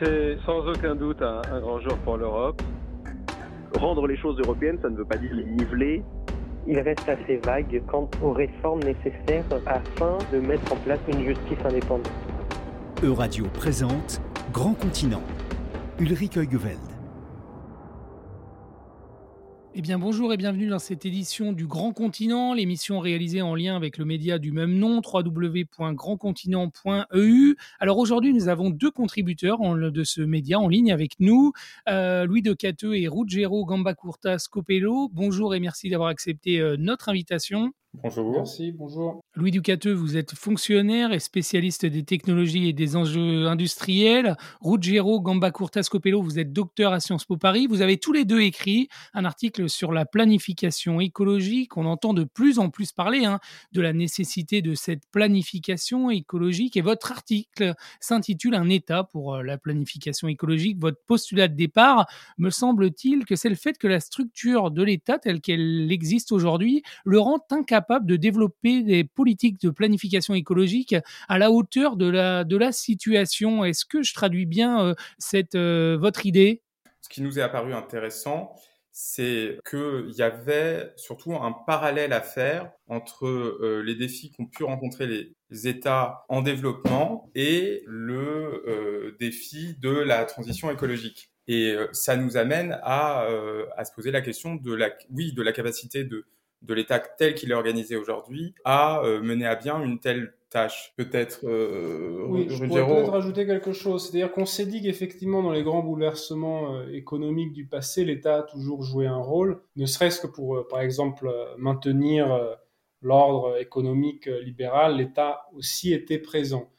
C'est sans aucun doute un, un grand jour pour l'Europe. Rendre les choses européennes, ça ne veut pas dire les niveler. Il reste assez vague quant aux réformes nécessaires afin de mettre en place une justice indépendante. Euradio présente Grand Continent. Ulrich Heugeveld. Eh bien bonjour et bienvenue dans cette édition du Grand Continent, l'émission réalisée en lien avec le média du même nom, www.grandcontinent.eu. Alors aujourd'hui nous avons deux contributeurs de ce média en ligne avec nous, euh, Louis de Cateux et Ruggero Gambacurta Scopello. Bonjour et merci d'avoir accepté euh, notre invitation. Bonjour. Merci, bonjour. Louis Ducateux, vous êtes fonctionnaire et spécialiste des technologies et des enjeux industriels. Ruggiero Gambacurta Scopello, vous êtes docteur à Sciences Po Paris. Vous avez tous les deux écrit un article sur la planification écologique. On entend de plus en plus parler hein, de la nécessité de cette planification écologique. Et votre article s'intitule Un État pour euh, la planification écologique. Votre postulat de départ, me semble-t-il, que c'est le fait que la structure de l'État telle qu'elle existe aujourd'hui le rend incapable capable de développer des politiques de planification écologique à la hauteur de la, de la situation. Est-ce que je traduis bien euh, cette, euh, votre idée? Ce qui nous est apparu intéressant, c'est qu'il y avait surtout un parallèle à faire entre euh, les défis qu'ont pu rencontrer les, États en développement et le défi de la transition écologique. Et ça nous amène à, à, se poser la question de la, oui, de la capacité de, de l'État tel qu'il est organisé aujourd'hui à euh, mener à bien une telle tâche. Peut-être. Euh, oui, je pourrais peut-être rajouter quelque chose. C'est-à-dire qu'on s'est dit qu'effectivement, dans les grands bouleversements euh, économiques du passé, l'État a toujours joué un rôle, ne serait-ce que pour, par exemple, maintenir l'ordre économique libéral. L'État aussi était présent.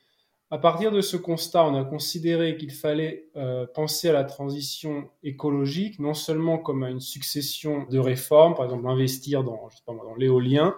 À partir de ce constat, on a considéré qu'il fallait euh, penser à la transition écologique non seulement comme à une succession de réformes, par exemple investir dans, l'éolien,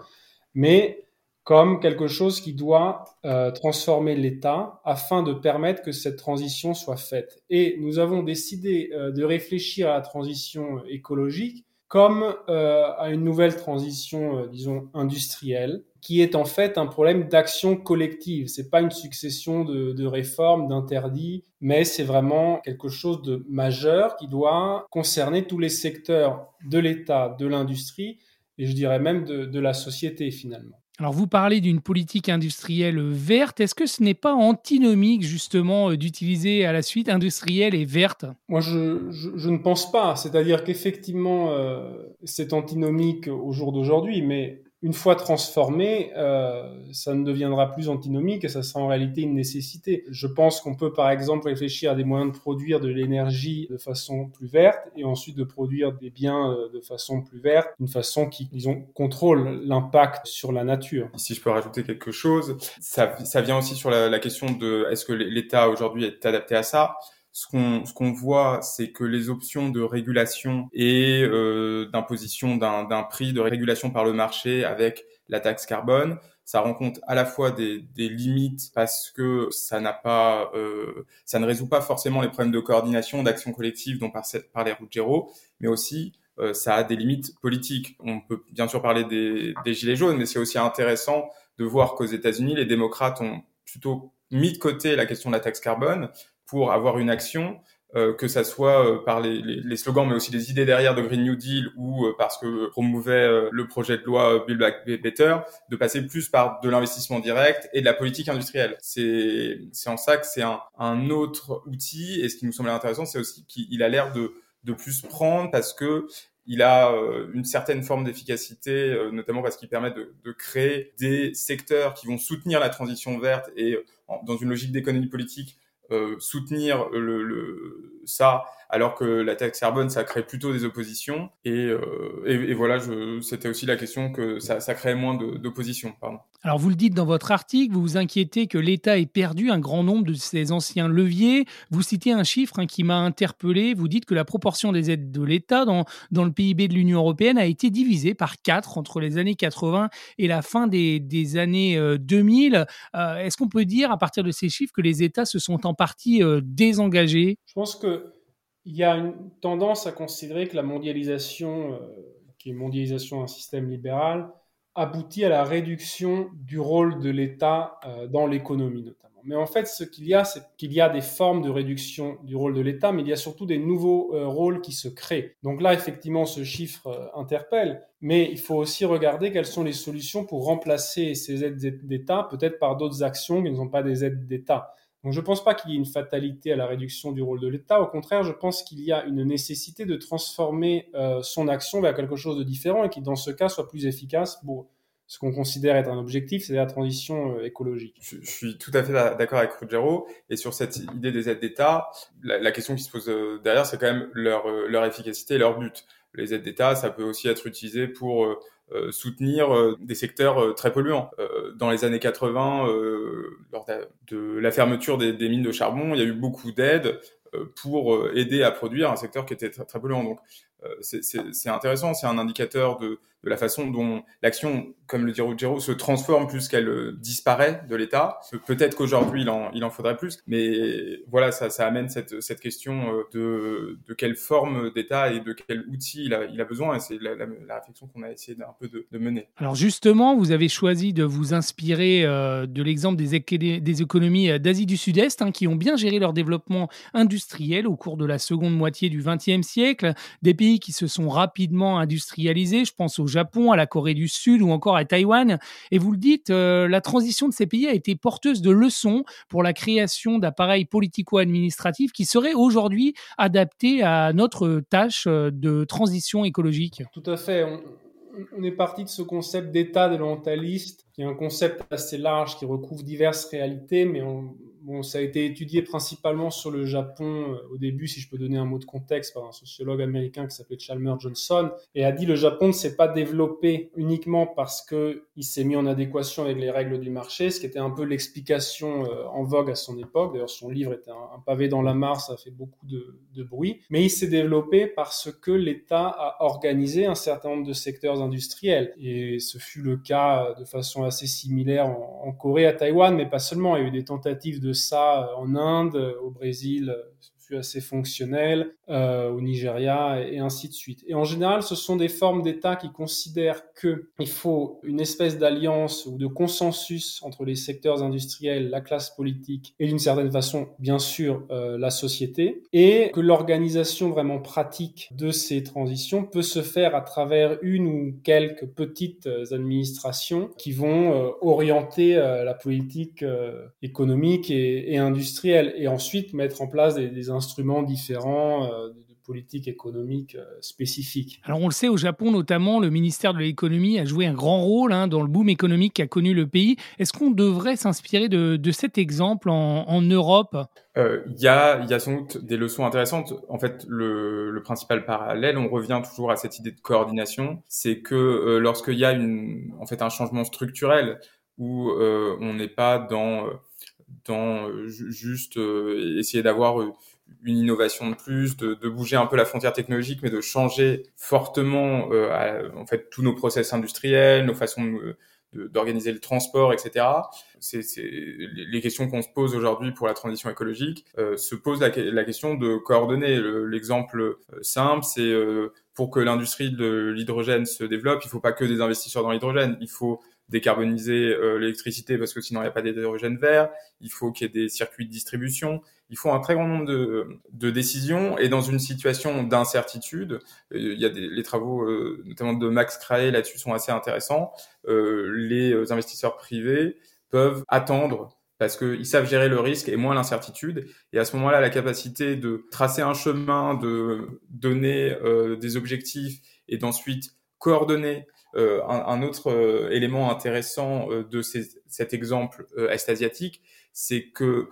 mais comme quelque chose qui doit euh, transformer l'État afin de permettre que cette transition soit faite. Et nous avons décidé euh, de réfléchir à la transition écologique comme à une nouvelle transition, disons, industrielle, qui est en fait un problème d'action collective. C'est pas une succession de, de réformes, d'interdits, mais c'est vraiment quelque chose de majeur qui doit concerner tous les secteurs de l'État, de l'industrie et je dirais même de, de la société finalement. Alors vous parlez d'une politique industrielle verte. Est-ce que ce n'est pas antinomique justement d'utiliser à la suite industrielle et verte? Moi je, je, je, ne pense pas. C'est-à-dire qu'effectivement euh, c'est antinomique au jour d'aujourd'hui, mais une fois transformé, euh, ça ne deviendra plus antinomique et ça sera en réalité une nécessité. Je pense qu'on peut par exemple réfléchir à des moyens de produire de l'énergie de façon plus verte et ensuite de produire des biens euh, de façon plus verte, une façon qui, disons, contrôle l'impact sur la nature. Si je peux rajouter quelque chose, ça, vient aussi sur la question de est-ce que l'État aujourd'hui est adapté à ça? Ce qu'on ce qu'on voit, c'est que les options de régulation et euh, d'imposition d'un prix de régulation par le marché avec la taxe carbone, ça rencontre à la fois des, des limites parce que ça n'a pas, euh, ça ne résout pas forcément les problèmes de coordination, d'action collective dont parlait Ruggiero, mais aussi euh, ça a des limites politiques. On peut bien sûr parler des, des gilets jaunes, mais c'est aussi intéressant de voir qu'aux États-Unis, les démocrates ont plutôt mis de côté la question de la taxe carbone pour avoir une action, euh, que ça soit euh, par les, les, les, slogans, mais aussi les idées derrière de Green New Deal ou euh, parce que promouvait le projet de loi Build Back Better, de passer plus par de l'investissement direct et de la politique industrielle. C'est en ça que c'est un, un autre outil. Et ce qui nous semblait intéressant, c'est aussi qu'il a l'air de de plus prendre parce que il a une certaine forme d'efficacité, notamment parce qu'il permet de, de, créer des secteurs qui vont soutenir la transition verte et dans une logique d'économie politique euh, soutenir le, le, ça, alors que la taxe carbone, ça crée plutôt des oppositions. Et, euh, et, et voilà, c'était aussi la question que ça, ça crée moins d'opposition. Alors vous le dites dans votre article, vous vous inquiétez que l'État ait perdu un grand nombre de ses anciens leviers. Vous citez un chiffre hein, qui m'a interpellé. Vous dites que la proportion des aides de l'État dans, dans le PIB de l'Union européenne a été divisée par 4 entre les années 80 et la fin des, des années 2000. Euh, euh, Est-ce qu'on peut dire à partir de ces chiffres que les États se sont en partie euh, désengagés? Je pense que il y a une tendance à considérer que la mondialisation, euh, qui est mondialisation d'un système libéral, aboutit à la réduction du rôle de l'État euh, dans l'économie notamment. Mais en fait, ce qu'il y a, c'est qu'il y a des formes de réduction du rôle de l'État, mais il y a surtout des nouveaux euh, rôles qui se créent. Donc là, effectivement, ce chiffre interpelle, mais il faut aussi regarder quelles sont les solutions pour remplacer ces aides d'État, peut-être par d'autres actions qui ne sont pas des aides d'État. Donc je ne pense pas qu'il y ait une fatalité à la réduction du rôle de l'État. Au contraire, je pense qu'il y a une nécessité de transformer euh, son action vers quelque chose de différent et qui, dans ce cas, soit plus efficace pour ce qu'on considère être un objectif, c'est la transition euh, écologique. Je, suis tout à fait d'accord avec Ruggiero. Et sur cette idée des aides d'État, la, question qui se pose euh, derrière, c'est quand même leur, leur efficacité et leur but. Les aides d'État, ça peut aussi être utilisé pour euh, soutenir euh, des secteurs euh, très polluants. dans les années 80, lors de la fermeture des, mines de charbon, il y a eu beaucoup d'aides pour aider à produire un secteur qui était très, polluant. C'est intéressant, c'est un indicateur de, de la façon dont l'action, comme le dit Ruggiero, se transforme plus qu'elle euh, disparaît de l'État. Peut-être qu'aujourd'hui, il en, il en faudrait plus, mais voilà, ça, ça amène cette, cette question euh, de, de quelle forme d'État et de quel outil il a, il a besoin, et c'est la, la, réflexion qu'on a essayé d'un peu de, de, mener. Alors justement, vous avez choisi de vous inspirer euh, de l'exemple des, des économies d'Asie du Sud-Est, hein, qui ont bien géré leur développement industriel au cours de la seconde moitié du XXe siècle, des pays qui se sont rapidement industrialisés, je pense aux Japon, à la Corée du Sud ou encore à Taïwan. Et vous le dites, euh, la transition de ces pays a été porteuse de leçons pour la création d'appareils politico-administratifs qui seraient aujourd'hui adaptés à notre tâche euh, de transition écologique. Tout à fait. On, est parti de ce concept d'état délentaliste, qui est un concept assez large qui recouvre diverses réalités, mais on, Bon, ça a été étudié principalement sur le Japon euh, au début, si je peux donner un mot de contexte, par un sociologue américain qui s'appelait Chalmers Johnson, et a dit le Japon ne s'est pas développé uniquement parce que il s'est mis en adéquation avec les règles du marché, ce qui était un peu l'explication euh, en vogue à son époque. D'ailleurs, son livre était un, pavé dans la mare, ça a fait beaucoup de, bruit. Mais il s'est développé parce que l'État a organisé un certain nombre de secteurs industriels, et ce fut le cas de façon assez similaire en Corée, à Taïwan, mais pas seulement. Il y a eu des tentatives de ça euh, en Inde, au Brésil, assez fonctionnel euh, au Nigeria et, ainsi de suite. Et en général, ce sont des formes d'État qui considèrent qu'il faut une espèce d'alliance ou de consensus entre les secteurs industriels, la classe politique et d'une certaine façon, bien sûr, euh, la société, et que l'organisation vraiment pratique de ces transitions peut se faire à travers une ou quelques petites euh, administrations qui vont orienter la politique économique et, et, industrielle et ensuite mettre en place des, des instruments différents euh, de politique économique euh, spécifique. Alors on le sait, au Japon notamment, le ministère de l'économie a joué un grand rôle hein, dans le boom économique qu'a connu le pays. Est-ce qu'on devrait s'inspirer de, cet exemple en, Europe? Euh, Il y, a, y, a, sans doute des leçons intéressantes. En fait, le, principal parallèle, on revient toujours à cette idée de coordination, c'est que lorsqu'il y a une, en fait, un changement structurel où on n'est pas dans dans juste essayer d'avoir une innovation de plus, de, de, bouger un peu la frontière technologique, mais de changer fortement euh, en fait tous nos process industriels, nos façons d'organiser le transport, etc. C'est les questions qu'on se pose aujourd'hui pour la transition écologique euh, se pose la, question de coordonner. L'exemple euh, simple, c'est euh, pour que l'industrie de l'hydrogène se développe, il faut pas que des investisseurs dans l'hydrogène, il faut décarboniser euh, l'électricité parce que sinon il n'y a pas d'hydrogène vert, il faut qu'il y ait des circuits de distribution, il faut un très grand nombre de, de décisions. Et dans une situation d'incertitude, euh, il y a des, les travaux euh, notamment de Max Crae là-dessus sont assez intéressants, les investisseurs privés peuvent attendre parce qu'ils savent gérer le risque et moins l'incertitude. Et à ce moment-là, la capacité de tracer un chemin, de donner des objectifs et d'ensuite coordonner euh, un, autre euh, élément intéressant euh, de cet exemple est-asiatique, c'est que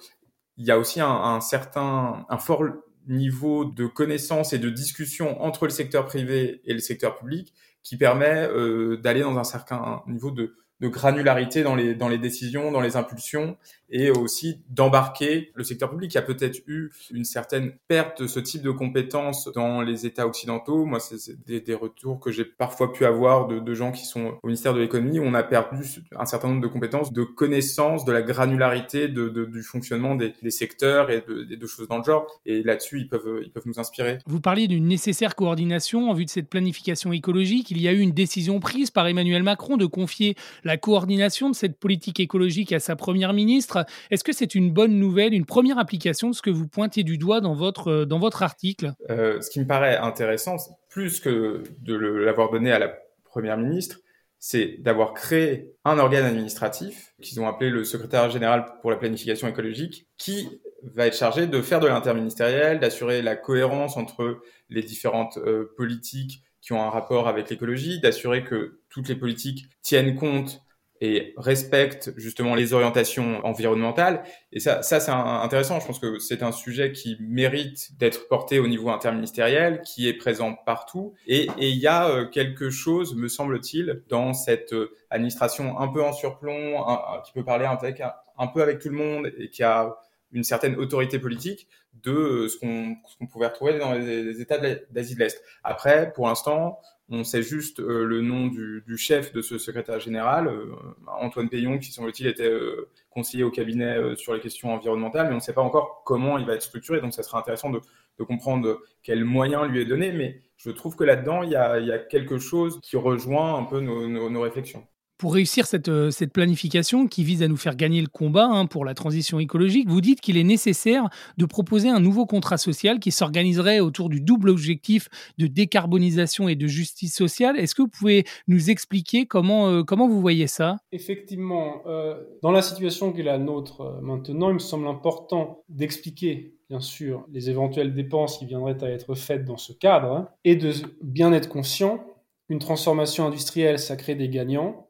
il y a aussi un, un, certain, un fort niveau de connaissance et de discussion entre le secteur privé et le secteur public qui permet d'aller dans un certain niveau de, de granularité dans les, dans les décisions, dans les impulsions, et aussi d'embarquer le secteur public. Y a peut-être eu une certaine perte de ce type de compétences dans les États occidentaux. Moi, c'est des, retours que j'ai parfois pu avoir de, de, gens qui sont au ministère de l'économie, on a perdu un certain nombre de compétences, de connaissances, de la granularité de, de du fonctionnement des, secteurs et de, choses dans le genre. Et là-dessus, ils peuvent, ils peuvent nous inspirer. Vous parliez d'une nécessaire coordination en vue de cette planification écologique. Il y a eu une décision prise par Emmanuel Macron de confier coordination de cette politique écologique à sa première ministre. Est-ce que c'est une bonne nouvelle, une première application de ce que vous pointez du doigt dans votre, dans votre article? Euh, Ce qui me paraît intéressant, plus que de l'avoir donné à la première ministre, c'est d'avoir créé un organe administratif qu'ils ont appelé le secrétaire général pour la planification écologique, qui va être chargé de faire de l'interministériel, d'assurer la cohérence entre les différentes euh, politiques qui ont un rapport avec l'écologie, d'assurer que toutes les politiques tiennent compte et respectent justement les orientations environnementales. Et ça, ça c'est intéressant. Je pense que c'est un sujet qui mérite d'être porté au niveau interministériel, qui est présent partout. Et, il y a euh, quelque chose, me semble-t-il, dans cette euh, administration un peu en surplomb, qui peut parler avec, un, peu avec tout le monde et qui a une certaine autorité politique de euh, ce qu'on pouvait retrouver dans les, États d'Asie de l'Est. Après, pour l'instant, on sait juste euh, le nom du, chef de ce secrétaire général, euh, Antoine Payon, qui semble-t-il était conseiller au cabinet sur les questions environnementales, mais on ne sait pas encore comment il va être structuré, donc ça sera intéressant de, comprendre quels moyens lui est donné, mais je trouve que là-dedans, il, y a, quelque chose qui rejoint un peu nos réflexions pour réussir cette, euh, cette, planification qui vise à nous faire gagner le combat hein, pour la transition écologique, vous dites qu'il est nécessaire de proposer un nouveau contrat social qui s'organiserait autour du double objectif de décarbonisation et de justice sociale. Est-ce que vous pouvez nous expliquer comment, euh, comment vous voyez ça? Effectivement, euh, dans la situation qui est la nôtre maintenant, il me semble important d'expliquer bien sûr les éventuelles dépenses qui viendraient à être faites dans ce cadre hein, et de bien être conscient qu'une transformation industrielle, ça crée des gagnants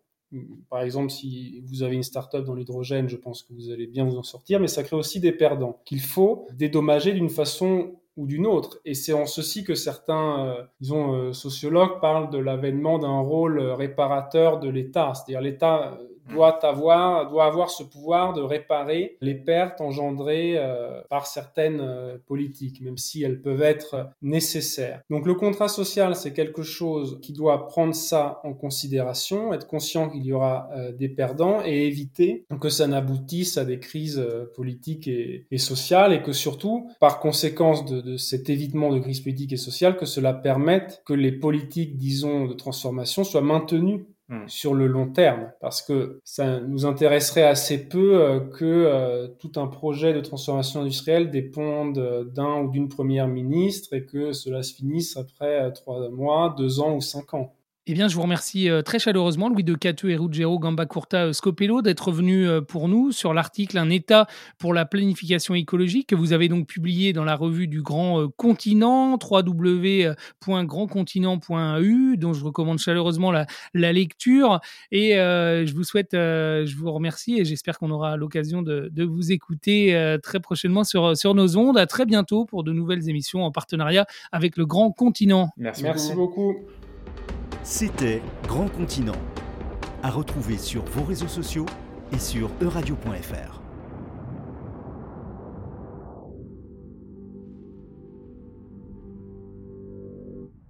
par exemple, si vous avez une start-up dans l'hydrogène, je pense que vous allez bien vous en sortir, mais ça crée aussi des perdants qu'il faut dédommager d'une façon ou d'une autre. Et c'est en ceci que certains, euh, disons, euh, sociologues parlent de l'avènement d'un rôle réparateur de l'État. C'est-à-dire l'État doit avoir, doit avoir ce pouvoir de réparer les pertes engendrées euh, par certaines euh, politiques, même si elles peuvent être nécessaires. Donc le contrat social, c'est quelque chose qui doit prendre ça en considération, être conscient qu'il y aura euh, des perdants et éviter que ça n'aboutisse à des crises politiques et, sociales et que surtout, par conséquence de, de cet évitement de crise politique et sociale, que cela permette que les politiques, disons, de transformation soient maintenues Hmm. sur le long terme, parce que ça nous intéresserait assez peu euh, que euh, tout un projet de transformation industrielle déponde d'un ou d'une première ministre et que cela se finisse après euh, trois mois, deux ans ou cinq ans. Eh bien, je vous remercie euh, très chaleureusement, Louis de Cateux et Ruggero Gambacourta euh, Scopello, d'être venu euh, pour nous sur l'article Un État pour la planification écologique que vous avez donc publié dans la revue du Grand Continent, www.grandcontinent.eu, dont je recommande chaleureusement la, lecture. Et je vous souhaite, je vous remercie et j'espère qu'on aura l'occasion de, vous écouter très prochainement sur, sur nos ondes. À très bientôt pour de nouvelles émissions en partenariat avec le Grand Continent. Merci, Merci beaucoup. C'était Grand Continent. À retrouver sur vos réseaux sociaux et sur euradio.fr.